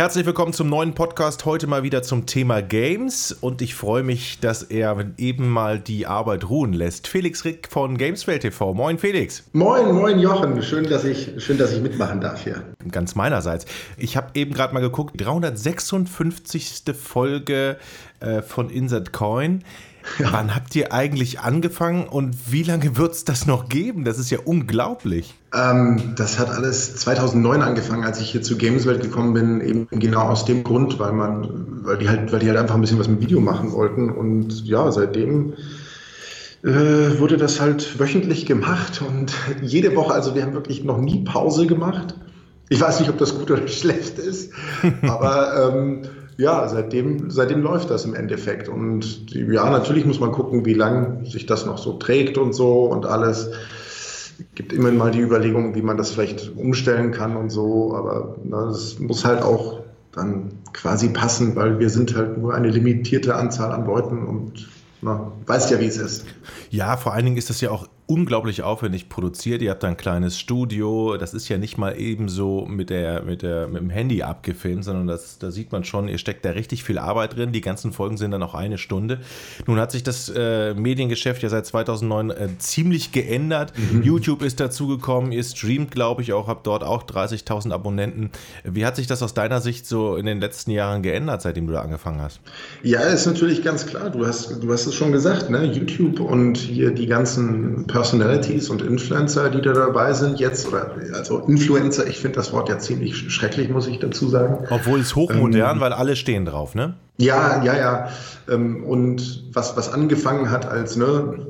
Herzlich willkommen zum neuen Podcast. Heute mal wieder zum Thema Games. Und ich freue mich, dass er eben mal die Arbeit ruhen lässt. Felix Rick von Gameswelt TV. Moin, Felix. Moin, moin, Jochen. Schön, dass ich, schön, dass ich mitmachen darf hier. Ganz meinerseits. Ich habe eben gerade mal geguckt. 356. Folge äh, von Insert Coin. Ja. Wann habt ihr eigentlich angefangen und wie lange wird es das noch geben? Das ist ja unglaublich. Ähm, das hat alles 2009 angefangen, als ich hier zu Gameswelt gekommen bin, eben genau aus dem Grund, weil man, weil die halt, weil die halt einfach ein bisschen was mit Video machen wollten und ja, seitdem äh, wurde das halt wöchentlich gemacht und jede Woche, also wir haben wirklich noch nie Pause gemacht. Ich weiß nicht, ob das gut oder schlecht ist, aber ähm, ja, seitdem, seitdem läuft das im Endeffekt. Und ja, natürlich muss man gucken, wie lange sich das noch so trägt und so und alles. Es gibt immer mal die Überlegung, wie man das vielleicht umstellen kann und so, aber es muss halt auch dann quasi passen, weil wir sind halt nur eine limitierte Anzahl an Leuten und na, weißt ja, wie es ist. Ja, vor allen Dingen ist das ja auch unglaublich aufwendig produziert. Ihr habt ein kleines Studio. Das ist ja nicht mal eben so mit, der, mit, der, mit dem Handy abgefilmt, sondern das, da sieht man schon, ihr steckt da richtig viel Arbeit drin. Die ganzen Folgen sind dann auch eine Stunde. Nun hat sich das äh, Mediengeschäft ja seit 2009 äh, ziemlich geändert. Mhm. YouTube ist dazugekommen. Ihr streamt, glaube ich, auch, habt dort auch 30.000 Abonnenten. Wie hat sich das aus deiner Sicht so in den letzten Jahren geändert, seitdem du da angefangen hast? Ja, ist natürlich ganz klar. Du hast, du hast es schon gesagt, ne? YouTube und hier die ganzen Personen Personalities und Influencer, die da dabei sind jetzt, oder also Influencer, ich finde das Wort ja ziemlich schrecklich, muss ich dazu sagen. Obwohl es hochmodern, ähm, weil alle stehen drauf, ne? Ja, ja, ja. Ähm, und was, was angefangen hat als, ne,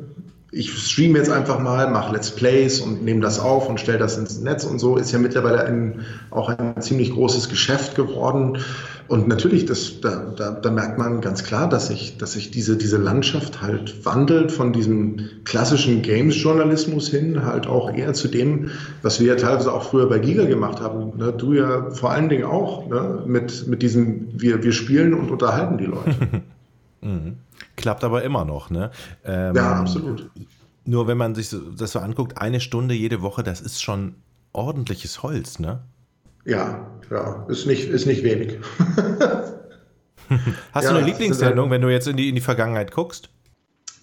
ich streame jetzt einfach mal, mache Let's Plays und nehme das auf und stelle das ins Netz und so, ist ja mittlerweile ein, auch ein ziemlich großes Geschäft geworden. Und natürlich, das, da, da, da merkt man ganz klar, dass sich, dass sich diese, diese Landschaft halt wandelt von diesem klassischen Games-Journalismus hin, halt auch eher zu dem, was wir ja teilweise auch früher bei Giga gemacht haben. Ne? Du ja vor allen Dingen auch, ne? mit, mit diesem, wir, wir spielen und unterhalten die Leute. mhm. Klappt aber immer noch, ne? Ähm, ja, absolut. Nur wenn man sich das so anguckt, eine Stunde jede Woche, das ist schon ordentliches Holz, ne? Ja, ja, ist nicht, ist nicht wenig. Hast ja, du eine Lieblingssendung, wenn du jetzt in die, in die Vergangenheit guckst?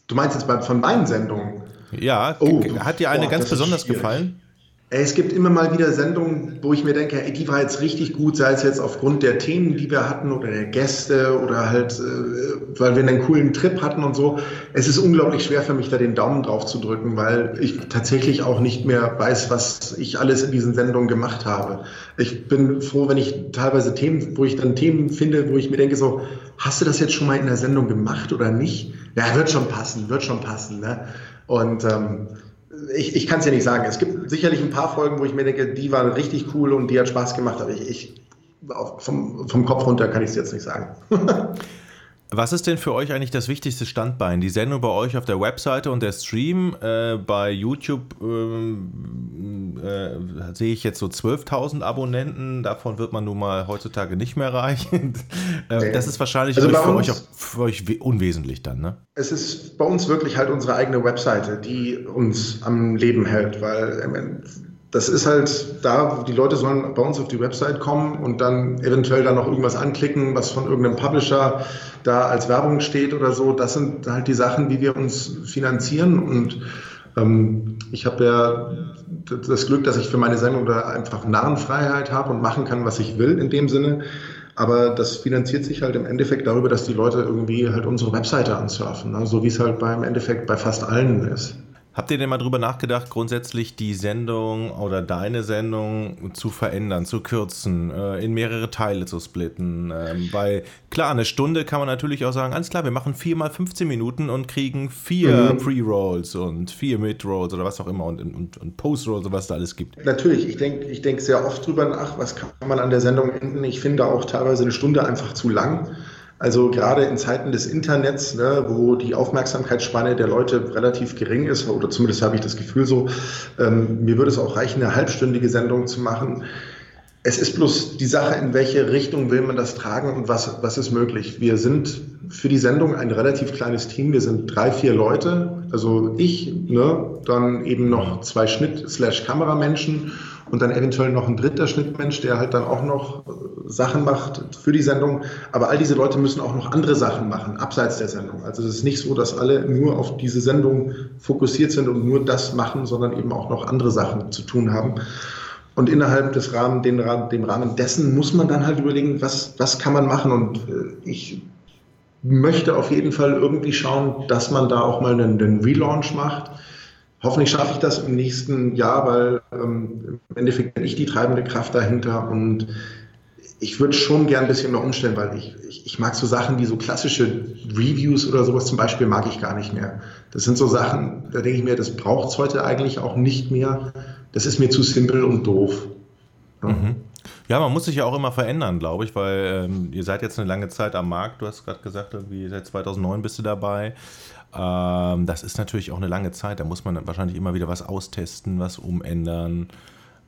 Du meinst jetzt bei, von meinen Sendungen? Ja, oh, hat dir eine boah, ganz besonders gefallen? Es gibt immer mal wieder Sendungen, wo ich mir denke, ey, die war jetzt richtig gut, sei es jetzt aufgrund der Themen, die wir hatten oder der Gäste oder halt, äh, weil wir einen coolen Trip hatten und so. Es ist unglaublich schwer für mich, da den Daumen drauf zu drücken, weil ich tatsächlich auch nicht mehr weiß, was ich alles in diesen Sendungen gemacht habe. Ich bin froh, wenn ich teilweise Themen, wo ich dann Themen finde, wo ich mir denke so, hast du das jetzt schon mal in der Sendung gemacht oder nicht? Ja, wird schon passen, wird schon passen. Ne? Und ähm, ich, ich kann es ja nicht sagen. Es gibt sicherlich ein paar Folgen, wo ich mir denke, die waren richtig cool und die hat Spaß gemacht, aber ich, ich vom, vom Kopf runter kann ich es jetzt nicht sagen. Was ist denn für euch eigentlich das wichtigste Standbein? Die Sendung bei euch auf der Webseite und der Stream äh, bei YouTube ähm, äh, sehe ich jetzt so 12.000 Abonnenten. Davon wird man nun mal heutzutage nicht mehr reich. äh, das ist wahrscheinlich also für, euch auch, für euch unwesentlich dann, ne? Es ist bei uns wirklich halt unsere eigene Webseite, die uns am Leben hält, weil das ist halt da, die Leute sollen bei uns auf die Website kommen und dann eventuell dann noch irgendwas anklicken, was von irgendeinem Publisher da als Werbung steht oder so. Das sind halt die Sachen, wie wir uns finanzieren und ähm, ich habe ja das Glück, dass ich für meine Sendung da einfach Narrenfreiheit habe und machen kann, was ich will in dem Sinne. Aber das finanziert sich halt im Endeffekt darüber, dass die Leute irgendwie halt unsere Webseite ansurfen, ne? so wie es halt beim Endeffekt bei fast allen ist. Habt ihr denn mal drüber nachgedacht, grundsätzlich die Sendung oder deine Sendung zu verändern, zu kürzen, äh, in mehrere Teile zu splitten? Ähm, weil klar, eine Stunde kann man natürlich auch sagen, alles klar, wir machen vier mal 15 Minuten und kriegen vier mhm. Pre-Rolls und vier Mid-Rolls oder was auch immer und, und, und Post-Rolls und was da alles gibt. Natürlich, ich denke ich denk sehr oft drüber nach, was kann man an der Sendung enden. Ich finde auch teilweise eine Stunde einfach zu lang. Also gerade in Zeiten des Internets, ne, wo die Aufmerksamkeitsspanne der Leute relativ gering ist, oder zumindest habe ich das Gefühl so, ähm, mir würde es auch reichen, eine halbstündige Sendung zu machen. Es ist bloß die Sache, in welche Richtung will man das tragen und was, was ist möglich. Wir sind für die Sendung ein relativ kleines Team. Wir sind drei, vier Leute. Also ich, ne, dann eben noch zwei Schnitt-Slash-Kameramenschen und dann eventuell noch ein dritter Schnittmensch, der halt dann auch noch Sachen macht für die Sendung. Aber all diese Leute müssen auch noch andere Sachen machen, abseits der Sendung. Also es ist nicht so, dass alle nur auf diese Sendung fokussiert sind und nur das machen, sondern eben auch noch andere Sachen zu tun haben. Und innerhalb des Rahmen, den, dem Rahmen dessen muss man dann halt überlegen, was, was kann man machen. Und äh, ich möchte auf jeden Fall irgendwie schauen, dass man da auch mal einen, einen Relaunch macht. Hoffentlich schaffe ich das im nächsten Jahr, weil ähm, im Endeffekt bin ich die treibende Kraft dahinter und ich würde schon gern ein bisschen mehr umstellen, weil ich, ich, ich, mag so Sachen wie so klassische Reviews oder sowas zum Beispiel mag ich gar nicht mehr. Das sind so Sachen, da denke ich mir, das braucht es heute eigentlich auch nicht mehr das ist mir zu simpel und doof. Ja. Mhm. Ja, man muss sich ja auch immer verändern, glaube ich, weil ähm, ihr seid jetzt eine lange Zeit am Markt. Du hast gerade gesagt, irgendwie seit 2009 bist du dabei. Ähm, das ist natürlich auch eine lange Zeit. Da muss man wahrscheinlich immer wieder was austesten, was umändern,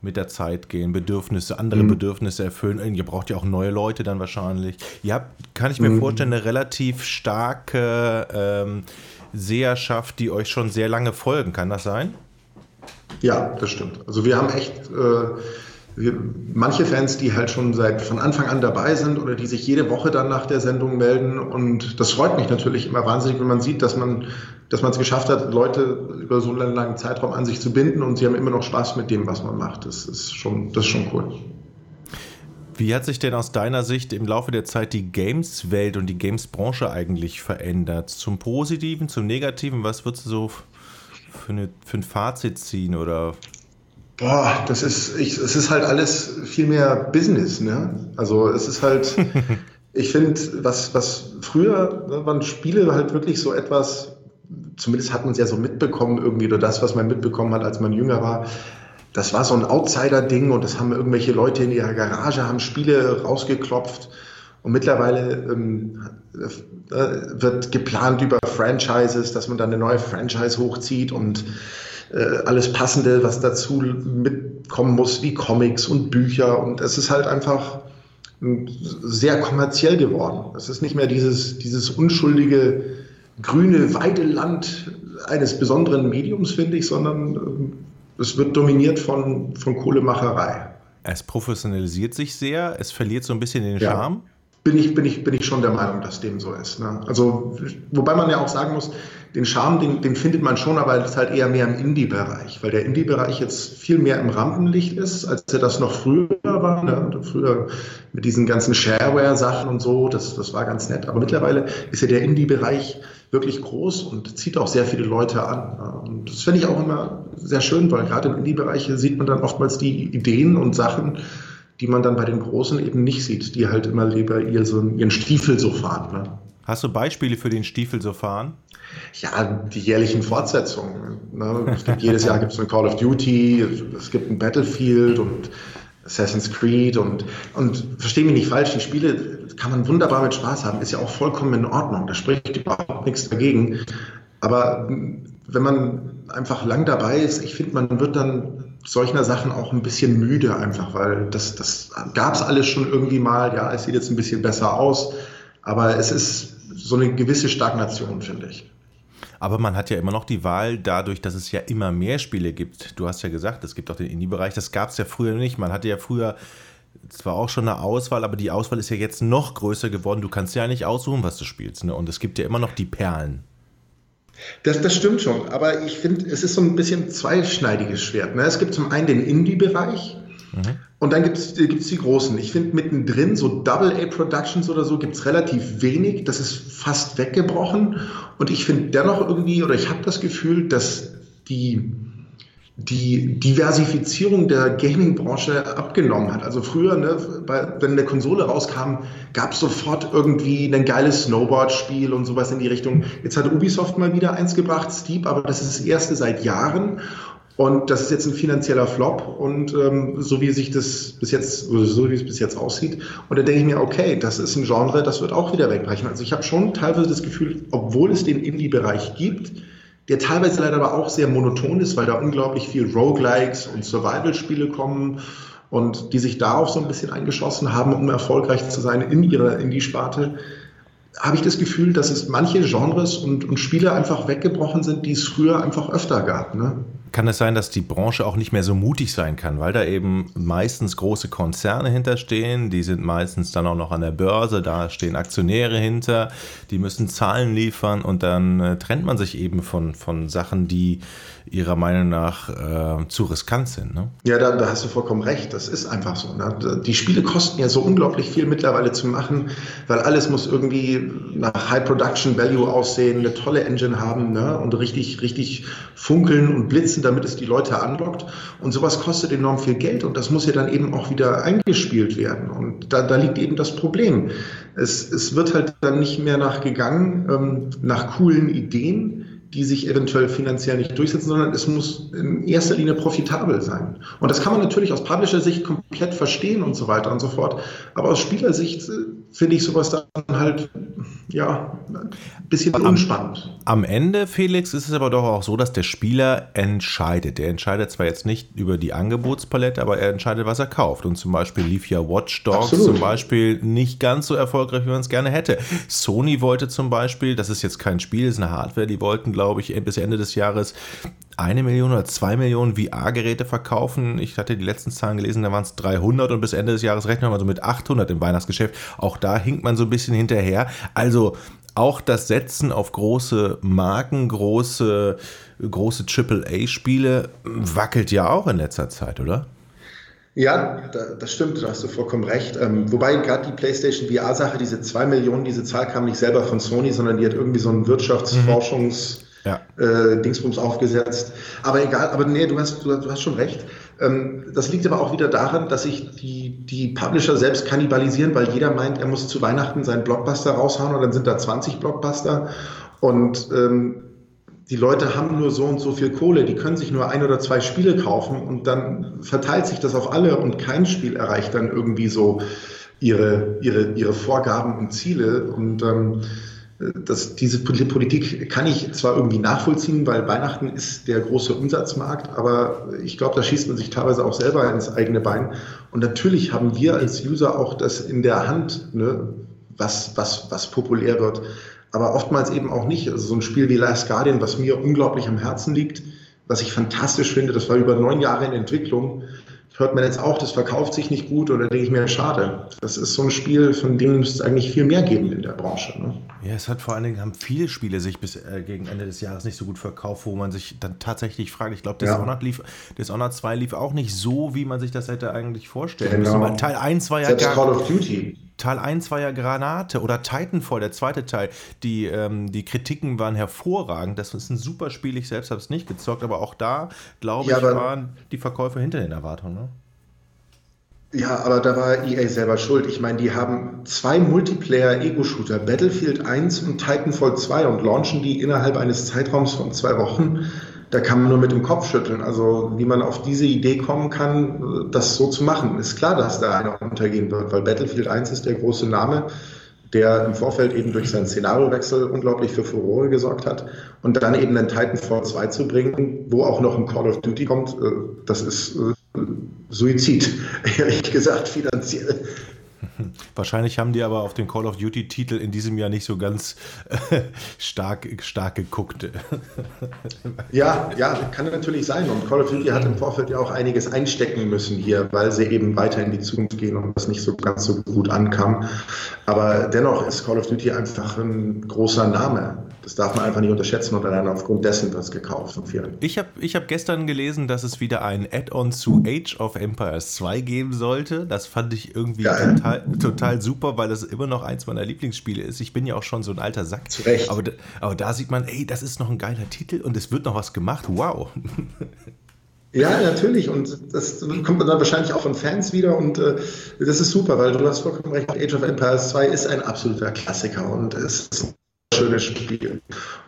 mit der Zeit gehen, Bedürfnisse, andere mhm. Bedürfnisse erfüllen. Ihr braucht ja auch neue Leute dann wahrscheinlich. Ihr habt, kann ich mir mhm. vorstellen, eine relativ starke ähm, Seherschaft, die euch schon sehr lange folgen. Kann das sein? Ja, das stimmt. Also wir haben echt äh, wir, manche Fans, die halt schon seit von Anfang an dabei sind oder die sich jede Woche dann nach der Sendung melden. Und das freut mich natürlich immer wahnsinnig, wenn man sieht, dass man dass man es geschafft hat, Leute über so einen langen Zeitraum an sich zu binden und sie haben immer noch Spaß mit dem, was man macht. Das ist schon, das ist schon cool. Wie hat sich denn aus deiner Sicht im Laufe der Zeit die Games-Welt und die Games-Branche eigentlich verändert? Zum Positiven, zum Negativen? Was würdest du so für, eine, für ein Fazit ziehen oder? Boah, das ist, ich, es ist halt alles viel mehr Business, ne? Also es ist halt, ich finde, was, was früher ne, waren Spiele halt wirklich so etwas, zumindest hat man es ja so mitbekommen irgendwie, oder das, was man mitbekommen hat, als man jünger war, das war so ein Outsider-Ding und das haben irgendwelche Leute in ihrer Garage, haben Spiele rausgeklopft. Und mittlerweile ähm, äh, wird geplant über Franchises, dass man dann eine neue Franchise hochzieht und äh, alles Passende, was dazu mitkommen muss, wie Comics und Bücher. Und es ist halt einfach sehr kommerziell geworden. Es ist nicht mehr dieses, dieses unschuldige grüne Weideland eines besonderen Mediums, finde ich, sondern äh, es wird dominiert von, von Kohlemacherei. Es professionalisiert sich sehr, es verliert so ein bisschen den Charme. Ja bin ich, bin ich, bin ich schon der Meinung, dass dem so ist. Ne? Also, wobei man ja auch sagen muss, den Charme, den, den findet man schon, aber es ist halt eher mehr im Indie-Bereich, weil der Indie-Bereich jetzt viel mehr im Rampenlicht ist, als er das noch früher war. Ne? Früher mit diesen ganzen Shareware-Sachen und so, das, das war ganz nett. Aber mittlerweile ist ja der Indie-Bereich wirklich groß und zieht auch sehr viele Leute an. Ne? Und das finde ich auch immer sehr schön, weil gerade im Indie-Bereich sieht man dann oftmals die Ideen und Sachen, die man dann bei den Großen eben nicht sieht, die halt immer lieber ihr so, ihren Stiefel so fahren. Ne? Hast du Beispiele für den Stiefel so fahren? Ja, die jährlichen Fortsetzungen. Ne? Es gibt, jedes Jahr gibt es ein Call of Duty, es gibt ein Battlefield und Assassin's Creed und, und verstehe mich nicht falsch, die Spiele kann man wunderbar mit Spaß haben, ist ja auch vollkommen in Ordnung, da spricht überhaupt nichts dagegen. Aber wenn man einfach lang dabei ist, ich finde, man wird dann solcher Sachen auch ein bisschen müde einfach, weil das, das gab es alles schon irgendwie mal. Ja, es sieht jetzt ein bisschen besser aus, aber es ist so eine gewisse Stagnation, finde ich. Aber man hat ja immer noch die Wahl, dadurch, dass es ja immer mehr Spiele gibt. Du hast ja gesagt, es gibt auch den Indie-Bereich. Das gab es ja früher nicht. Man hatte ja früher zwar auch schon eine Auswahl, aber die Auswahl ist ja jetzt noch größer geworden. Du kannst ja nicht aussuchen, was du spielst. Ne? Und es gibt ja immer noch die Perlen. Das, das stimmt schon, aber ich finde, es ist so ein bisschen zweischneidiges Schwert. Ne? Es gibt zum einen den Indie-Bereich mhm. und dann gibt es die großen. Ich finde mittendrin, so Double-A-Productions oder so, gibt es relativ wenig. Das ist fast weggebrochen und ich finde dennoch irgendwie, oder ich habe das Gefühl, dass die die Diversifizierung der Gaming-Branche abgenommen hat. Also früher, ne, bei, wenn eine Konsole rauskam, gab es sofort irgendwie ein geiles Snowboard-Spiel und sowas in die Richtung. Jetzt hat Ubisoft mal wieder eins gebracht, Steep, aber das ist das erste seit Jahren. Und das ist jetzt ein finanzieller Flop und ähm, so wie sich das bis jetzt, so wie es bis jetzt aussieht. Und da denke ich mir, okay, das ist ein Genre, das wird auch wieder wegbrechen. Also ich habe schon teilweise das Gefühl, obwohl es den Indie-Bereich gibt, der teilweise leider aber auch sehr monoton ist, weil da unglaublich viel Roguelikes und Survival-Spiele kommen und die sich darauf so ein bisschen eingeschossen haben, um erfolgreich zu sein in ihrer Indie-Sparte, habe ich das Gefühl, dass es manche Genres und, und Spiele einfach weggebrochen sind, die es früher einfach öfter gab. Ne? Kann es sein, dass die Branche auch nicht mehr so mutig sein kann, weil da eben meistens große Konzerne hinterstehen, die sind meistens dann auch noch an der Börse, da stehen Aktionäre hinter, die müssen Zahlen liefern und dann äh, trennt man sich eben von, von Sachen, die ihrer Meinung nach äh, zu riskant sind. Ne? Ja, da, da, hast du vollkommen recht. Das ist einfach so. Ne? Die Spiele kosten ja so unglaublich viel mittlerweile zu machen, weil alles muss irgendwie nach High Production Value aussehen, eine tolle Engine haben ne? und richtig, richtig funkeln und blitzen, damit es die Leute anlockt. Und sowas kostet enorm viel Geld und das muss ja dann eben auch wieder eingespielt werden. Und da, da liegt eben das Problem. Es, es wird halt dann nicht mehr nachgegangen ähm, nach coolen Ideen, die sich eventuell finanziell nicht durchsetzen, sondern es muss in erster Linie profitabel sein. Und das kann man natürlich aus Publisher-Sicht komplett verstehen und so weiter und so fort. Aber aus Spielersicht äh, finde ich sowas dann halt, ja, ein bisschen am, unspannend. Am Ende, Felix, ist es aber doch auch so, dass der Spieler entscheidet. Er entscheidet zwar jetzt nicht über die Angebotspalette, aber er entscheidet, was er kauft. Und zum Beispiel lief ja Watch Dogs Absolut. zum Beispiel nicht ganz so erfolgreich, wie man es gerne hätte. Sony wollte zum Beispiel, das ist jetzt kein Spiel, das ist eine Hardware, die wollten, glaube ich, bis Ende des Jahres eine Million oder zwei Millionen VR-Geräte verkaufen. Ich hatte die letzten Zahlen gelesen, da waren es 300 und bis Ende des Jahres rechnen wir mal so mit 800 im Weihnachtsgeschäft. Auch da hinkt man so ein bisschen hinterher. Also auch das Setzen auf große Marken, große, große AAA-Spiele wackelt ja auch in letzter Zeit, oder? Ja, das stimmt, da hast du vollkommen recht. Ähm, wobei gerade die PlayStation VR-Sache, diese zwei Millionen, diese Zahl kam nicht selber von Sony, sondern die hat irgendwie so ein Wirtschaftsforschungs- mhm ja. äh, Dingsbums aufgesetzt. Aber egal, aber nee, du hast, du, du hast schon recht. Ähm, das liegt aber auch wieder daran, dass sich die, die Publisher selbst kannibalisieren, weil jeder meint, er muss zu Weihnachten seinen Blockbuster raushauen und dann sind da 20 Blockbuster. Und ähm, die Leute haben nur so und so viel Kohle, die können sich nur ein oder zwei Spiele kaufen und dann verteilt sich das auf alle und kein Spiel erreicht dann irgendwie so ihre, ihre, ihre Vorgaben und Ziele. Und ähm, das, diese Politik kann ich zwar irgendwie nachvollziehen, weil Weihnachten ist der große Umsatzmarkt, aber ich glaube, da schießt man sich teilweise auch selber ins eigene Bein. Und natürlich haben wir als User auch das in der Hand, ne, was, was, was populär wird. Aber oftmals eben auch nicht. Also so ein Spiel wie Last Guardian, was mir unglaublich am Herzen liegt, was ich fantastisch finde, das war über neun Jahre in Entwicklung hört man jetzt auch, das verkauft sich nicht gut oder denke ich mir, schade. Das ist so ein Spiel, von dem es eigentlich viel mehr geben in der Branche. Ne? Ja, es hat vor allen Dingen, haben viele Spiele sich bis äh, gegen Ende des Jahres nicht so gut verkauft, wo man sich dann tatsächlich fragt, ich glaube, Dishonored, ja. lief, Dishonored 2 lief auch nicht so, wie man sich das hätte eigentlich vorstellen genau. müssen. Teil 1 war ja Selbst gar, Call of Duty. Teil 1 war ja Granate oder Titanfall, der zweite Teil. Die, ähm, die Kritiken waren hervorragend. Das ist ein super Spiel. Ich selbst habe es nicht gezockt, aber auch da, glaube ja, ich, waren die Verkäufe hinter den Erwartungen. Ne? Ja, aber da war EA selber schuld. Ich meine, die haben zwei Multiplayer-Ego-Shooter, Battlefield 1 und Titanfall 2 und launchen die innerhalb eines Zeitraums von zwei Wochen. Da kann man nur mit dem Kopf schütteln. Also wie man auf diese Idee kommen kann, das so zu machen. Ist klar, dass da einer untergehen wird, weil Battlefield 1 ist der große Name, der im Vorfeld eben durch seinen Szenariowechsel unglaublich für Furore gesorgt hat. Und dann eben einen Titanfall 2 zu bringen, wo auch noch ein Call of Duty kommt, äh, das ist äh, Suizid, ehrlich gesagt, finanziell. Wahrscheinlich haben die aber auf den Call of Duty-Titel in diesem Jahr nicht so ganz äh, stark, stark geguckt. ja, ja, kann natürlich sein. Und Call of Duty hat im Vorfeld ja auch einiges einstecken müssen hier, weil sie eben weiter in die Zukunft gehen und das nicht so ganz so gut ankam. Aber dennoch ist Call of Duty einfach ein großer Name. Das darf man einfach nicht unterschätzen und allein aufgrund dessen was gekauft und viel. Ich habe ich hab gestern gelesen, dass es wieder ein Add-on zu Age of Empires 2 geben sollte. Das fand ich irgendwie total, total, super, weil das immer noch eins meiner Lieblingsspiele ist. Ich bin ja auch schon so ein alter Sack. Zu Recht. Aber, aber da sieht man, ey, das ist noch ein geiler Titel und es wird noch was gemacht. Wow. Ja, natürlich. Und das kommt dann wahrscheinlich auch von Fans wieder. Und äh, das ist super, weil du hast vollkommen recht. Age of Empires 2 ist ein absoluter Klassiker und es ist schönes Spiel.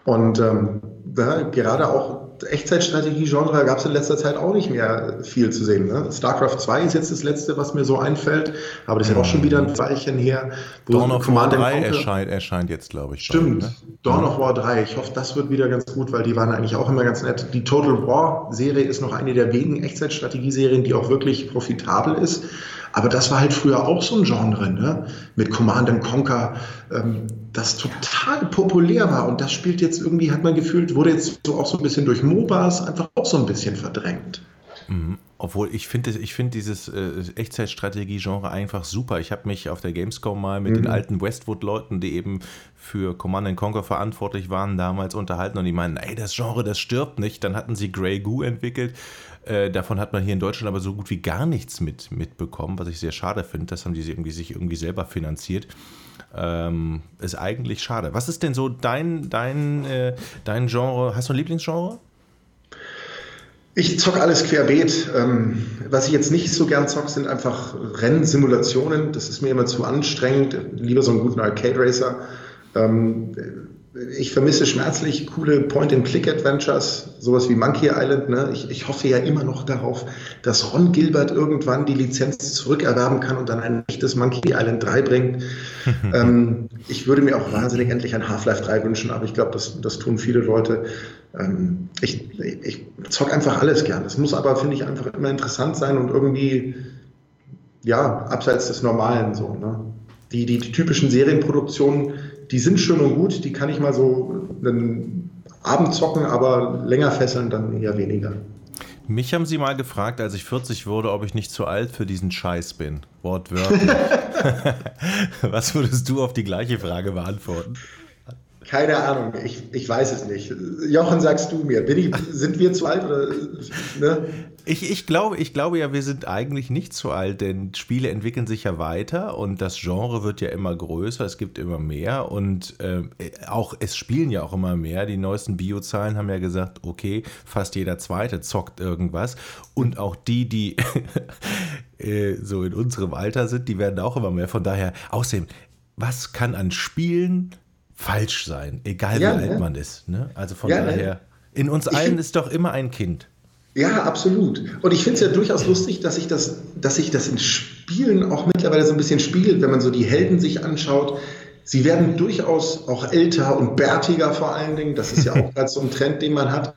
Und ähm, da, gerade auch Echtzeitstrategie-Genre gab es in letzter Zeit auch nicht mehr viel zu sehen. Ne? StarCraft 2 ist jetzt das letzte, was mir so einfällt, aber das ist ja auch schon wieder ein Weilchen her. Dawn of War 3 erscheint, erscheint jetzt, glaube ich. Stimmt, bald, ne? Dawn of War 3. Ich hoffe, das wird wieder ganz gut, weil die waren eigentlich auch immer ganz nett. Die Total War-Serie ist noch eine der wenigen Echtzeitstrategieserien, die auch wirklich profitabel ist. Aber das war halt früher auch so ein Genre, ne? mit Command Conquer, ähm, das total populär war. Und das spielt jetzt irgendwie, hat man gefühlt, wurde jetzt so auch so ein bisschen durch MOBAs einfach auch so ein bisschen verdrängt. Mhm. Obwohl ich finde ich find dieses äh, Echtzeitstrategie-Genre einfach super. Ich habe mich auf der Gamescom mal mit mhm. den alten Westwood-Leuten, die eben für Command Conquer verantwortlich waren, damals unterhalten und die meinen, ey, das Genre, das stirbt nicht. Dann hatten sie Grey Goo entwickelt. Äh, davon hat man hier in Deutschland aber so gut wie gar nichts mit, mitbekommen, was ich sehr schade finde. Das haben die irgendwie, sich irgendwie selber finanziert. Ähm, ist eigentlich schade. Was ist denn so dein, dein, äh, dein Genre? Hast du ein Lieblingsgenre? Ich zock alles querbeet. Ähm, was ich jetzt nicht so gern zock, sind einfach Rennsimulationen. Das ist mir immer zu anstrengend. Lieber so einen guten Arcade Racer. Ähm, ich vermisse schmerzlich coole Point-and-Click-Adventures, sowas wie Monkey Island. Ne? Ich, ich, hoffe ja immer noch darauf, dass Ron Gilbert irgendwann die Lizenz zurückerwerben kann und dann ein echtes Monkey Island 3 bringt. ähm, ich würde mir auch wahnsinnig endlich ein Half-Life 3 wünschen, aber ich glaube, das, das tun viele Leute. Ähm, ich, ich zock einfach alles gern. Das muss aber, finde ich, einfach immer interessant sein und irgendwie, ja, abseits des Normalen so. Ne? Die, die, die typischen Serienproduktionen, die sind schön und gut, die kann ich mal so einen Abend zocken, aber länger fesseln dann eher weniger. Mich haben sie mal gefragt, als ich 40 wurde, ob ich nicht zu alt für diesen Scheiß bin. Wortwörtlich. Was würdest du auf die gleiche Frage beantworten? Keine Ahnung, ich, ich weiß es nicht. Jochen, sagst du mir, ich, sind wir zu alt oder ne? Ich, ich, glaube, ich glaube ja, wir sind eigentlich nicht zu alt, denn Spiele entwickeln sich ja weiter und das Genre wird ja immer größer, es gibt immer mehr und äh, auch es spielen ja auch immer mehr. Die neuesten Biozahlen haben ja gesagt, okay, fast jeder Zweite zockt irgendwas und auch die, die äh, so in unserem Alter sind, die werden auch immer mehr. Von daher, außerdem, was kann an Spielen falsch sein, egal ja, wie alt man ist? Ne? Also von ja, daher, in uns allen ist doch immer ein Kind. Ja, absolut. Und ich finde es ja durchaus lustig, dass sich das, dass sich das in Spielen auch mittlerweile so ein bisschen spiegelt, wenn man so die Helden sich anschaut. Sie werden durchaus auch älter und bärtiger vor allen Dingen. Das ist ja auch gerade so ein Trend, den man hat.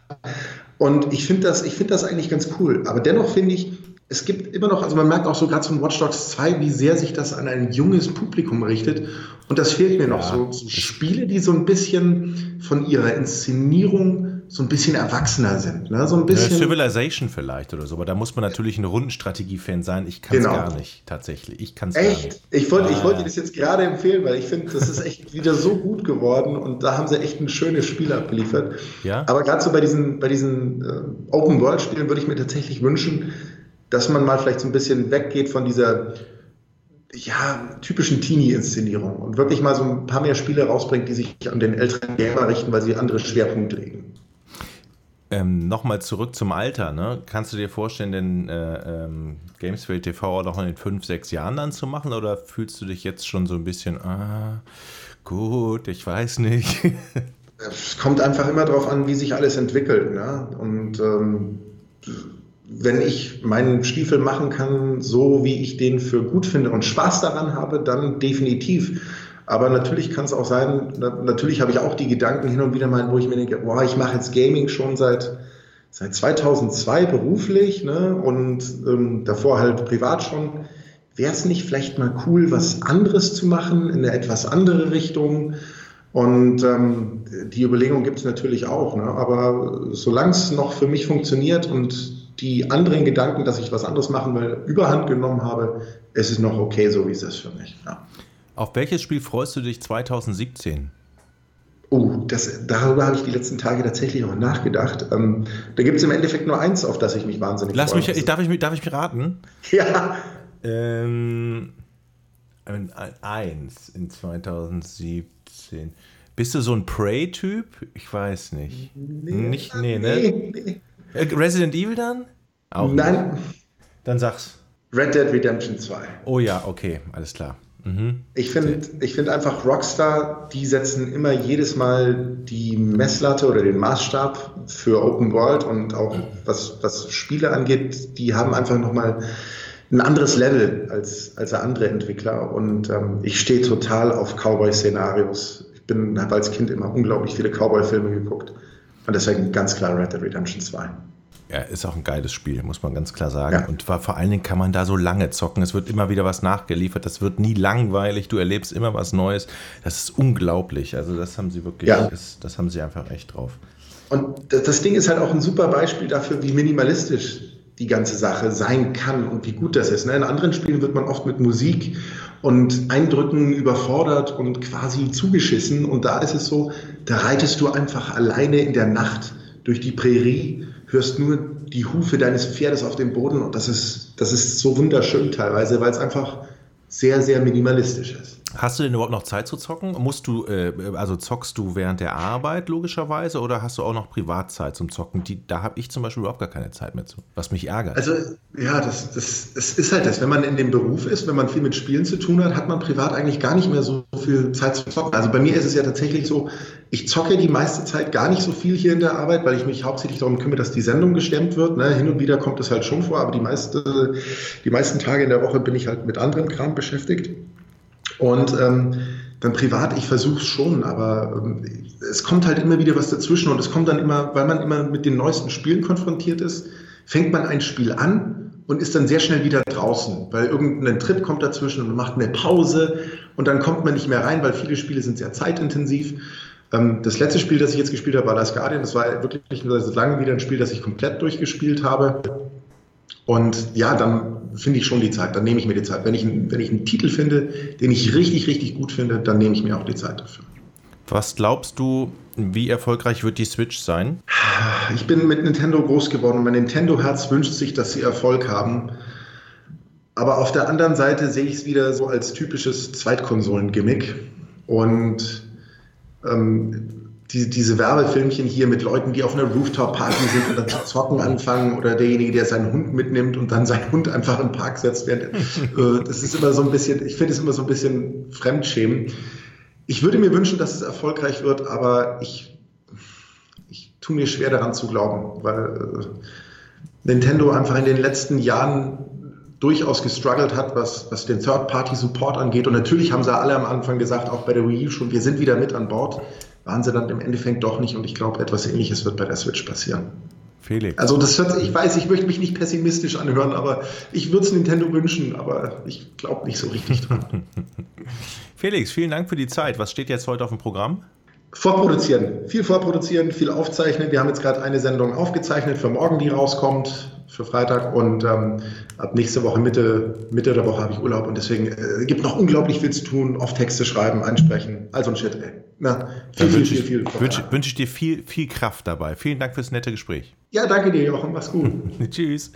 Und ich finde das, ich das eigentlich ganz cool. Aber dennoch finde ich, es gibt immer noch, also man merkt auch so gerade von Watch Dogs 2, wie sehr sich das an ein junges Publikum richtet. Und das fehlt mir noch. Ja. So, so Spiele, die so ein bisschen von ihrer Inszenierung so ein bisschen erwachsener sind. Ne? So ein bisschen Civilization vielleicht oder so, aber da muss man natürlich ein Rundenstrategie-Fan sein. Ich kann es genau. gar nicht, tatsächlich. Ich kann es gar nicht. Ich wollte ah. wollt dir das jetzt gerade empfehlen, weil ich finde, das ist echt wieder so gut geworden und da haben sie echt ein schönes Spiel abgeliefert. Ja? Aber gerade so bei diesen, bei diesen äh, Open-World-Spielen würde ich mir tatsächlich wünschen, dass man mal vielleicht so ein bisschen weggeht von dieser ja, typischen Teenie-Inszenierung und wirklich mal so ein paar mehr Spiele rausbringt, die sich an den älteren Gamer richten, weil sie andere Schwerpunkte legen. Ähm, Nochmal zurück zum Alter. Ne? Kannst du dir vorstellen, den äh, ähm, Gamesfield TV auch noch in den fünf, sechs Jahren dann zu machen? Oder fühlst du dich jetzt schon so ein bisschen, ah, gut, ich weiß nicht? es kommt einfach immer darauf an, wie sich alles entwickelt. Ne? Und ähm, wenn ich meinen Stiefel machen kann, so wie ich den für gut finde und Spaß daran habe, dann definitiv. Aber natürlich kann es auch sein, natürlich habe ich auch die Gedanken hin und wieder mal, wo ich mir denke, boah, ich mache jetzt Gaming schon seit, seit 2002 beruflich ne, und ähm, davor halt privat schon. Wäre es nicht vielleicht mal cool, was anderes zu machen, in eine etwas andere Richtung? Und ähm, die Überlegung gibt es natürlich auch. Ne? Aber solange es noch für mich funktioniert und die anderen Gedanken, dass ich was anderes machen will, überhand genommen habe, ist es noch okay, so wie es ist für mich. Ja. Auf welches Spiel freust du dich 2017? Oh, das, darüber habe ich die letzten Tage tatsächlich auch nachgedacht. Ähm, da gibt es im Endeffekt nur eins, auf das ich mich wahnsinnig Lass freue. Mich, darf, ich, darf ich raten? Ja. Ähm, eins in 2017. Bist du so ein Prey-Typ? Ich weiß nicht. Nee, nicht, nee, ne? Nee, äh, Resident Evil dann? Auch Nein. Nicht. Dann sag's. Red Dead Redemption 2. Oh ja, okay, alles klar. Mhm. Ich finde ich find einfach Rockstar, die setzen immer jedes Mal die Messlatte oder den Maßstab für Open World und auch was, was Spiele angeht, die haben einfach nochmal ein anderes Level als, als andere Entwickler und ähm, ich stehe total auf Cowboy-Szenarios. Ich bin, habe als Kind immer unglaublich viele Cowboy-Filme geguckt und deswegen ganz klar Red Dead Redemption 2. Ja, ist auch ein geiles Spiel, muss man ganz klar sagen. Ja. Und vor allen Dingen kann man da so lange zocken. Es wird immer wieder was nachgeliefert. Das wird nie langweilig. Du erlebst immer was Neues. Das ist unglaublich. Also das haben sie wirklich, ja. das, das haben sie einfach echt drauf. Und das Ding ist halt auch ein super Beispiel dafür, wie minimalistisch die ganze Sache sein kann und wie gut das ist. Ne? In anderen Spielen wird man oft mit Musik und Eindrücken überfordert und quasi zugeschissen. Und da ist es so, da reitest du einfach alleine in der Nacht durch die Prärie, hörst nur die Hufe deines Pferdes auf dem Boden und das ist, das ist so wunderschön teilweise, weil es einfach sehr, sehr minimalistisch ist. Hast du denn überhaupt noch Zeit zu zocken? Musst du, äh, also zockst du während der Arbeit logischerweise oder hast du auch noch Privatzeit zum Zocken? Die, da habe ich zum Beispiel überhaupt gar keine Zeit mehr zu, was mich ärgert. Also ja, das, das, das ist halt das. Wenn man in dem Beruf ist, wenn man viel mit Spielen zu tun hat, hat man privat eigentlich gar nicht mehr so viel Zeit zu zocken. Also bei mir ist es ja tatsächlich so, ich zocke die meiste Zeit gar nicht so viel hier in der Arbeit, weil ich mich hauptsächlich darum kümmere, dass die Sendung gestemmt wird. Ne? Hin und wieder kommt es halt schon vor, aber die, meiste, die meisten Tage in der Woche bin ich halt mit anderem Kram beschäftigt. Und ähm, dann privat, ich versuche es schon, aber ähm, es kommt halt immer wieder was dazwischen und es kommt dann immer, weil man immer mit den neuesten Spielen konfrontiert ist, fängt man ein Spiel an und ist dann sehr schnell wieder draußen, weil irgendein Trip kommt dazwischen und man macht eine Pause und dann kommt man nicht mehr rein, weil viele Spiele sind sehr zeitintensiv. Ähm, das letzte Spiel, das ich jetzt gespielt habe, war Last Guardian. Das war wirklich seit langem wieder ein Spiel, das ich komplett durchgespielt habe. Und ja, dann finde ich schon die Zeit, dann nehme ich mir die Zeit. Wenn ich, wenn ich einen Titel finde, den ich richtig, richtig gut finde, dann nehme ich mir auch die Zeit dafür. Was glaubst du, wie erfolgreich wird die Switch sein? Ich bin mit Nintendo groß geworden und mein Nintendo-Herz wünscht sich, dass sie Erfolg haben. Aber auf der anderen Seite sehe ich es wieder so als typisches Zweitkonsolen-Gimmick. Und ähm, die, diese Werbefilmchen hier mit Leuten, die auf einer Rooftop-Party sind und dann zu zocken anfangen oder derjenige, der seinen Hund mitnimmt und dann seinen Hund einfach in den Park setzt. Während, äh, das ist immer so ein bisschen, ich finde es immer so ein bisschen Fremdschämen. Ich würde mir wünschen, dass es erfolgreich wird, aber ich, ich tue mir schwer daran zu glauben, weil äh, Nintendo einfach in den letzten Jahren durchaus gestruggelt hat, was, was den Third-Party-Support angeht. Und natürlich haben sie alle am Anfang gesagt, auch bei der Wii U schon, wir sind wieder mit an Bord waren sie dann im Endeffekt doch nicht und ich glaube, etwas Ähnliches wird bei der Switch passieren. Felix. Also das hört, ich weiß, ich möchte mich nicht pessimistisch anhören, aber ich würde es Nintendo wünschen, aber ich glaube nicht so richtig dran. Felix, vielen Dank für die Zeit. Was steht jetzt heute auf dem Programm? Vorproduzieren, viel vorproduzieren, viel aufzeichnen. Wir haben jetzt gerade eine Sendung aufgezeichnet für morgen, die rauskommt, für Freitag. Und ähm, ab nächste Woche, Mitte, Mitte der Woche, habe ich Urlaub. Und deswegen äh, gibt noch unglaublich viel zu tun, oft Texte schreiben, einsprechen. Also ein Shit, ey. Na, viel, viel, viel, viel, viel. Wünsche, wünsche ich dir viel, viel Kraft dabei. Vielen Dank fürs nette Gespräch. Ja, danke dir, Jochen. Mach's gut. Tschüss.